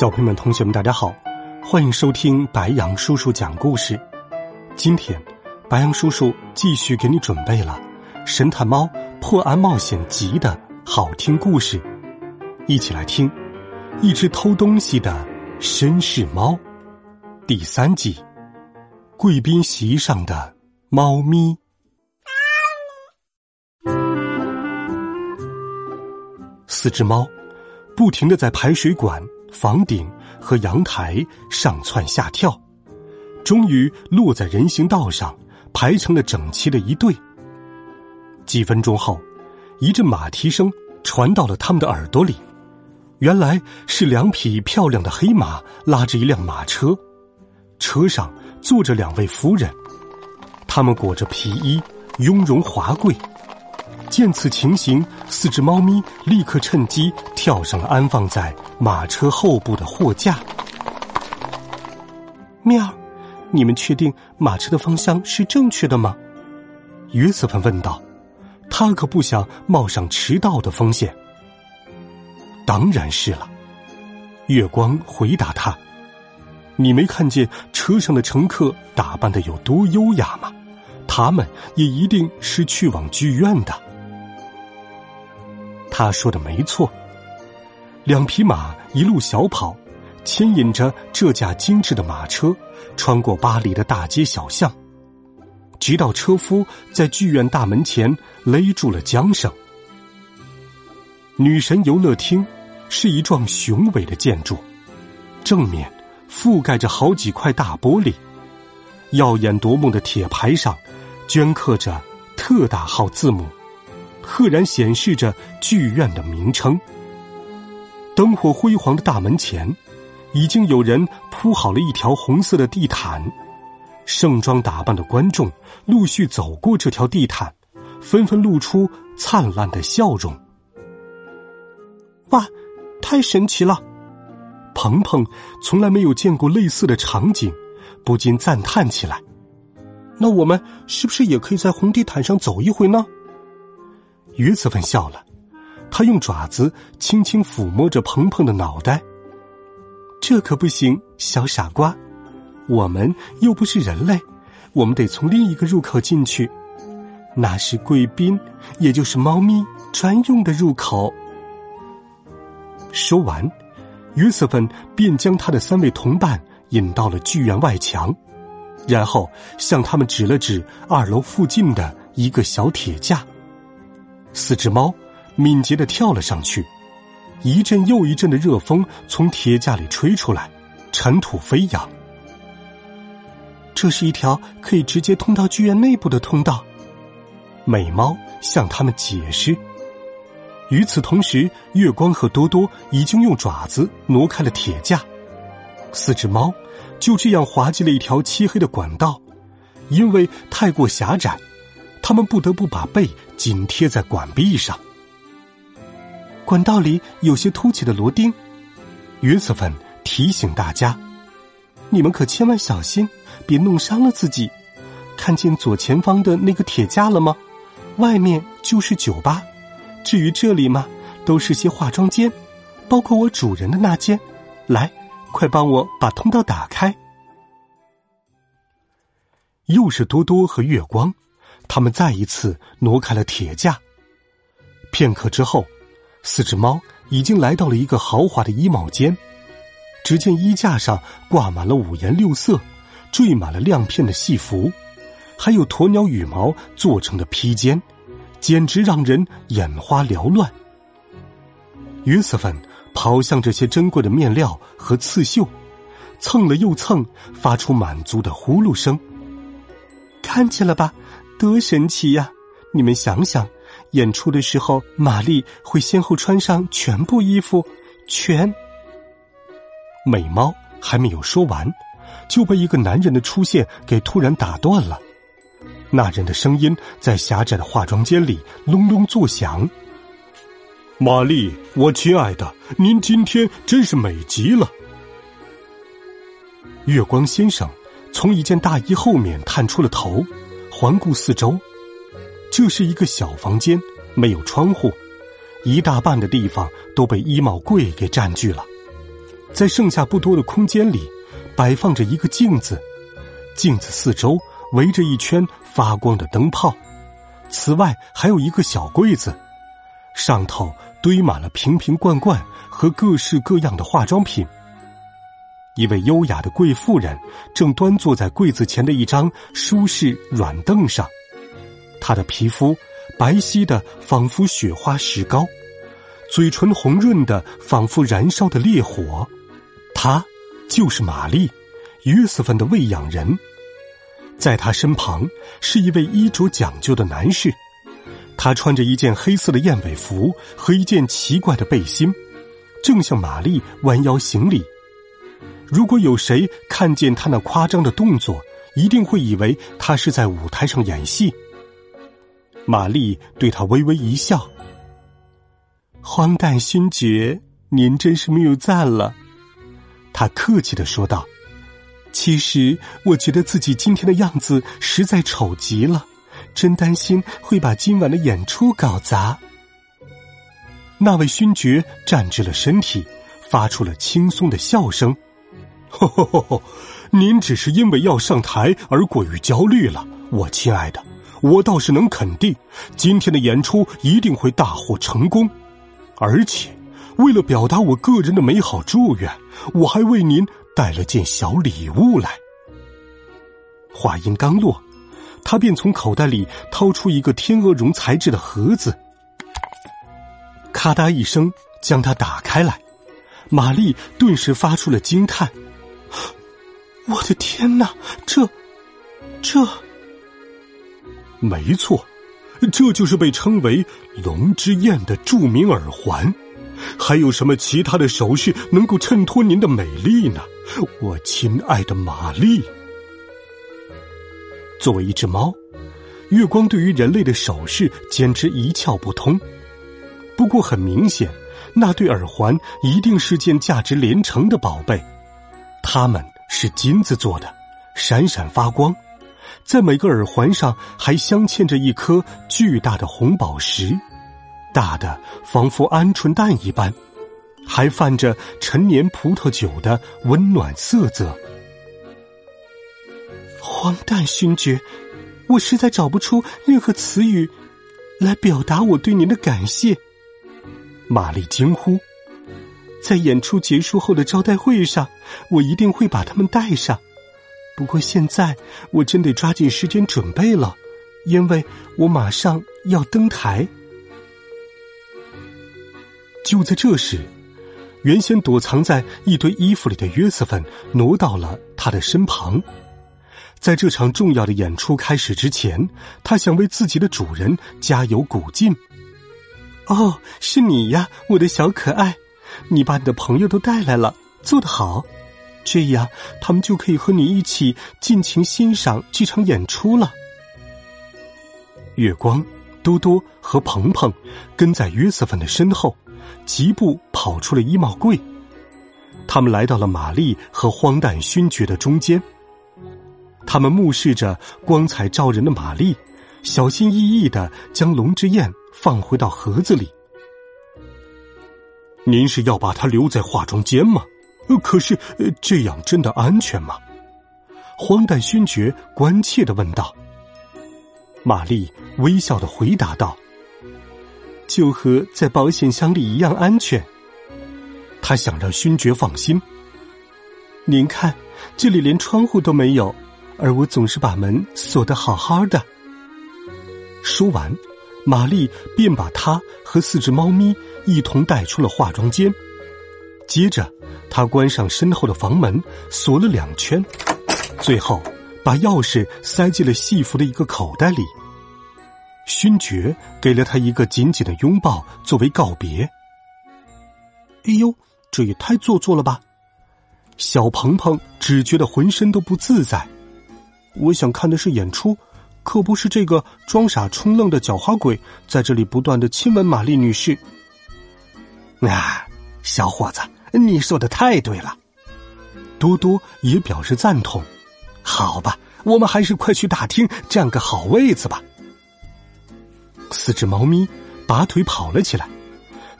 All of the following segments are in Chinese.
小朋友们、同学们，大家好，欢迎收听白杨叔叔讲故事。今天，白杨叔叔继续给你准备了《神探猫破案冒险集》的好听故事，一起来听《一只偷东西的绅士猫》第三季《贵宾席上的猫咪》。四只猫不停的在排水管。房顶和阳台上蹿下跳，终于落在人行道上，排成了整齐的一队。几分钟后，一阵马蹄声传到了他们的耳朵里，原来是两匹漂亮的黑马拉着一辆马车，车上坐着两位夫人，他们裹着皮衣，雍容华贵。见此情形，四只猫咪立刻趁机跳上了安放在马车后部的货架。喵，你们确定马车的方向是正确的吗？约瑟芬问道。他可不想冒上迟到的风险。当然是了，月光回答他。你没看见车上的乘客打扮的有多优雅吗？他们也一定是去往剧院的。他说的没错。两匹马一路小跑，牵引着这架精致的马车，穿过巴黎的大街小巷，直到车夫在剧院大门前勒住了缰绳。女神游乐厅是一幢雄伟的建筑，正面覆盖着好几块大玻璃，耀眼夺目的铁牌上镌刻着特大号字母。赫然显示着剧院的名称。灯火辉煌的大门前，已经有人铺好了一条红色的地毯，盛装打扮的观众陆续走过这条地毯，纷纷露出灿烂的笑容。哇，太神奇了！鹏鹏从来没有见过类似的场景，不禁赞叹起来。那我们是不是也可以在红地毯上走一回呢？约瑟芬笑了，他用爪子轻轻抚摸着鹏鹏的脑袋。这可不行，小傻瓜，我们又不是人类，我们得从另一个入口进去，那是贵宾，也就是猫咪专用的入口。说完，约瑟芬便将他的三位同伴引到了剧院外墙，然后向他们指了指二楼附近的一个小铁架。四只猫敏捷的跳了上去，一阵又一阵的热风从铁架里吹出来，尘土飞扬。这是一条可以直接通到剧院内部的通道，美猫向他们解释。与此同时，月光和多多已经用爪子挪开了铁架，四只猫就这样滑进了一条漆黑的管道，因为太过狭窄。他们不得不把背紧贴在管壁上。管道里有些凸起的螺钉，约瑟芬提醒大家：“你们可千万小心，别弄伤了自己。”看见左前方的那个铁架了吗？外面就是酒吧。至于这里嘛，都是些化妆间，包括我主人的那间。来，快帮我把通道打开。又是多多和月光。他们再一次挪开了铁架。片刻之后，四只猫已经来到了一个豪华的衣帽间。只见衣架上挂满了五颜六色、缀满了亮片的戏服，还有鸵鸟羽毛做成的披肩，简直让人眼花缭乱。约瑟芬跑向这些珍贵的面料和刺绣，蹭了又蹭，发出满足的呼噜声。看见了吧？多神奇呀！你们想想，演出的时候，玛丽会先后穿上全部衣服，全。美猫还没有说完，就被一个男人的出现给突然打断了。那人的声音在狭窄的化妆间里隆隆作响。玛丽，我亲爱的，您今天真是美极了。月光先生从一件大衣后面探出了头，环顾四周。这是一个小房间，没有窗户，一大半的地方都被衣帽柜给占据了。在剩下不多的空间里，摆放着一个镜子，镜子四周围着一圈发光的灯泡。此外，还有一个小柜子，上头堆满了瓶瓶罐罐和各式各样的化妆品。一位优雅的贵妇人正端坐在柜子前的一张舒适软凳上，她的皮肤白皙的仿佛雪花石膏，嘴唇红润的仿佛燃烧的烈火。她就是玛丽，约瑟芬的喂养人。在她身旁是一位衣着讲究的男士，他穿着一件黑色的燕尾服和一件奇怪的背心，正向玛丽弯腰行礼。如果有谁看见他那夸张的动作，一定会以为他是在舞台上演戏。玛丽对他微微一笑：“荒诞勋爵，您真是谬赞了。”他客气的说道：“其实我觉得自己今天的样子实在丑极了，真担心会把今晚的演出搞砸。”那位勋爵站直了身体，发出了轻松的笑声：“吼吼吼吼！您只是因为要上台而过于焦虑了，我亲爱的。我倒是能肯定，今天的演出一定会大获成功，而且。”为了表达我个人的美好祝愿，我还为您带了件小礼物来。话音刚落，他便从口袋里掏出一个天鹅绒材质的盒子，咔嗒一声将它打开来。玛丽顿时发出了惊叹：“我的天哪，这，这……没错，这就是被称为‘龙之焰’的著名耳环。”还有什么其他的首饰能够衬托您的美丽呢，我亲爱的玛丽？作为一只猫，月光对于人类的首饰简直一窍不通。不过很明显，那对耳环一定是件价值连城的宝贝。它们是金子做的，闪闪发光，在每个耳环上还镶嵌着一颗巨大的红宝石。大的仿佛鹌鹑蛋一般，还泛着陈年葡萄酒的温暖色泽。荒诞勋爵，我实在找不出任何词语来表达我对您的感谢。玛丽惊呼：“在演出结束后的招待会上，我一定会把它们带上。不过现在我真得抓紧时间准备了，因为我马上要登台。”就在这时，原先躲藏在一堆衣服里的约瑟芬挪到了他的身旁。在这场重要的演出开始之前，他想为自己的主人加油鼓劲。哦，是你呀，我的小可爱！你把你的朋友都带来了，做得好。这样，他们就可以和你一起尽情欣赏这场演出了。月光、多多和鹏鹏跟在约瑟芬的身后。疾步跑出了衣帽柜，他们来到了玛丽和荒诞勋爵的中间。他们目视着光彩照人的玛丽，小心翼翼的将龙之焰放回到盒子里。您是要把它留在化妆间吗？可是这样真的安全吗？荒诞勋爵关切的问道。玛丽微笑的回答道。就和在保险箱里一样安全。他想让勋爵放心。您看，这里连窗户都没有，而我总是把门锁得好好的。说完，玛丽便把他和四只猫咪一同带出了化妆间。接着，他关上身后的房门，锁了两圈，最后把钥匙塞进了戏服的一个口袋里。勋爵给了他一个紧紧的拥抱作为告别。哎呦，这也太做作了吧！小鹏鹏只觉得浑身都不自在。我想看的是演出，可不是这个装傻充愣的狡猾鬼在这里不断的亲吻玛丽女士。啊，小伙子，你说的太对了。多多也表示赞同。好吧，我们还是快去大厅占个好位子吧。四只猫咪拔腿跑了起来，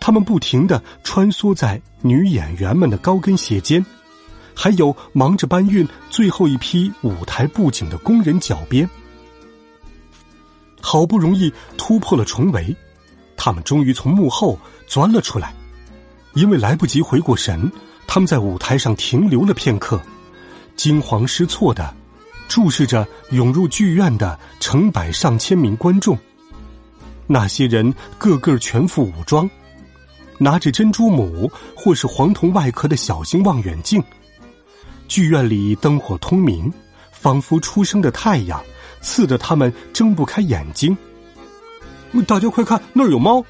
它们不停的穿梭在女演员们的高跟鞋间。还有忙着搬运最后一批舞台布景的工人脚边，好不容易突破了重围，他们终于从幕后钻了出来。因为来不及回过神，他们在舞台上停留了片刻，惊慌失措的注视着涌入剧院的成百上千名观众。那些人个个全副武装，拿着珍珠母或是黄铜外壳的小型望远镜。剧院里灯火通明，仿佛初升的太阳，刺得他们睁不开眼睛。大家快看，那儿有猫！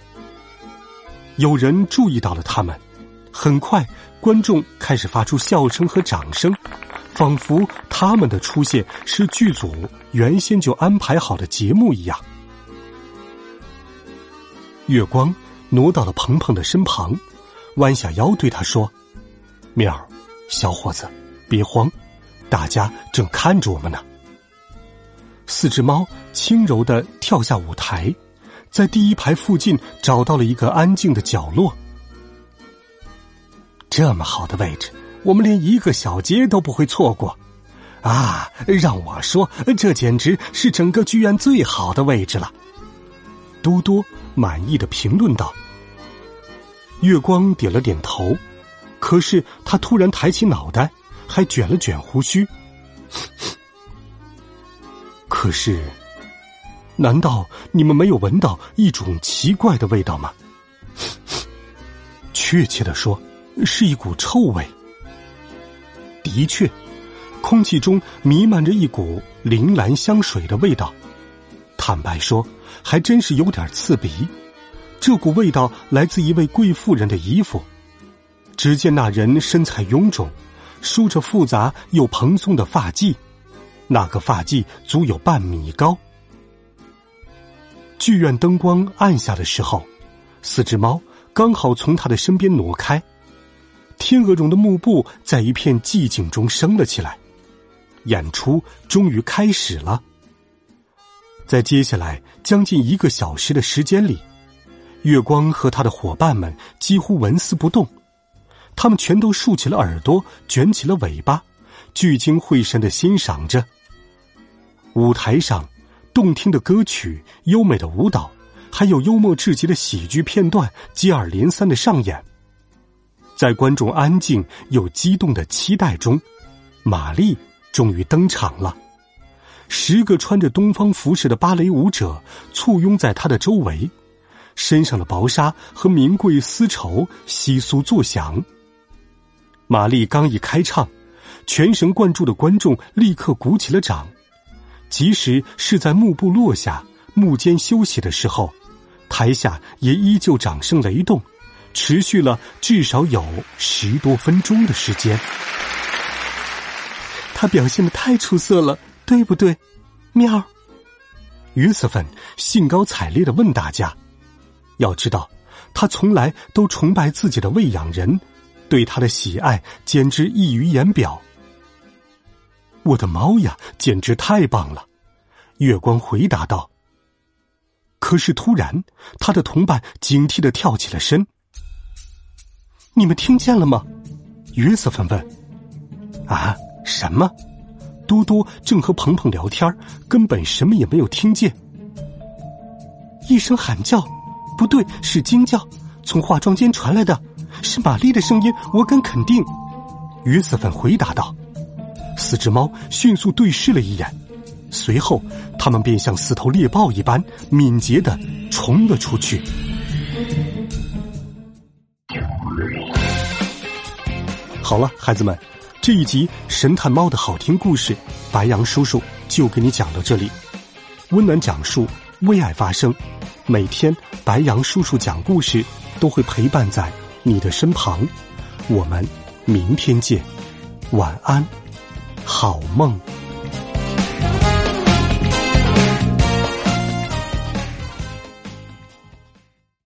有人注意到了他们，很快观众开始发出笑声和掌声，仿佛他们的出现是剧组原先就安排好的节目一样。月光挪到了鹏鹏的身旁，弯下腰对他说：“喵，小伙子。”别慌，大家正看着我们呢。四只猫轻柔的跳下舞台，在第一排附近找到了一个安静的角落。这么好的位置，我们连一个小节都不会错过。啊，让我说，这简直是整个剧院最好的位置了。多多满意的评论道。月光点了点头，可是他突然抬起脑袋。还卷了卷胡须，可是，难道你们没有闻到一种奇怪的味道吗？确切的说，是一股臭味。的确，空气中弥漫着一股铃兰香水的味道。坦白说，还真是有点刺鼻。这股味道来自一位贵妇人的衣服。只见那人身材臃肿。梳着复杂又蓬松的发髻，那个发髻足有半米高。剧院灯光暗下的时候，四只猫刚好从他的身边挪开，天鹅绒的幕布在一片寂静中升了起来。演出终于开始了。在接下来将近一个小时的时间里，月光和他的伙伴们几乎纹丝不动。他们全都竖起了耳朵，卷起了尾巴，聚精会神的欣赏着。舞台上，动听的歌曲、优美的舞蹈，还有幽默至极的喜剧片段接二连三的上演。在观众安静又激动的期待中，玛丽终于登场了。十个穿着东方服饰的芭蕾舞者簇拥在她的周围，身上的薄纱和名贵丝绸窸窣作响。玛丽刚一开唱，全神贯注的观众立刻鼓起了掌。即使是在幕布落下、幕间休息的时候，台下也依旧掌声雷动，持续了至少有十多分钟的时间。他表现的太出色了，对不对？喵。约瑟芬兴高采烈的问大家：“要知道，他从来都崇拜自己的喂养人。”对他的喜爱简直溢于言表。我的猫呀，简直太棒了！月光回答道。可是突然，他的同伴警惕的跳起了身。你们听见了吗？约瑟芬问。啊？什么？嘟嘟正和鹏鹏聊天，根本什么也没有听见。一声喊叫，不对，是惊叫，从化妆间传来的。是玛丽的声音，我敢肯定。约瑟芬回答道。四只猫迅速对视了一眼，随后它们便像四头猎豹一般敏捷的冲了出去。好了，孩子们，这一集《神探猫》的好听故事，白羊叔叔就给你讲到这里。温暖讲述，为爱发声，每天白羊叔叔讲故事都会陪伴在。你的身旁，我们明天见。晚安，好梦。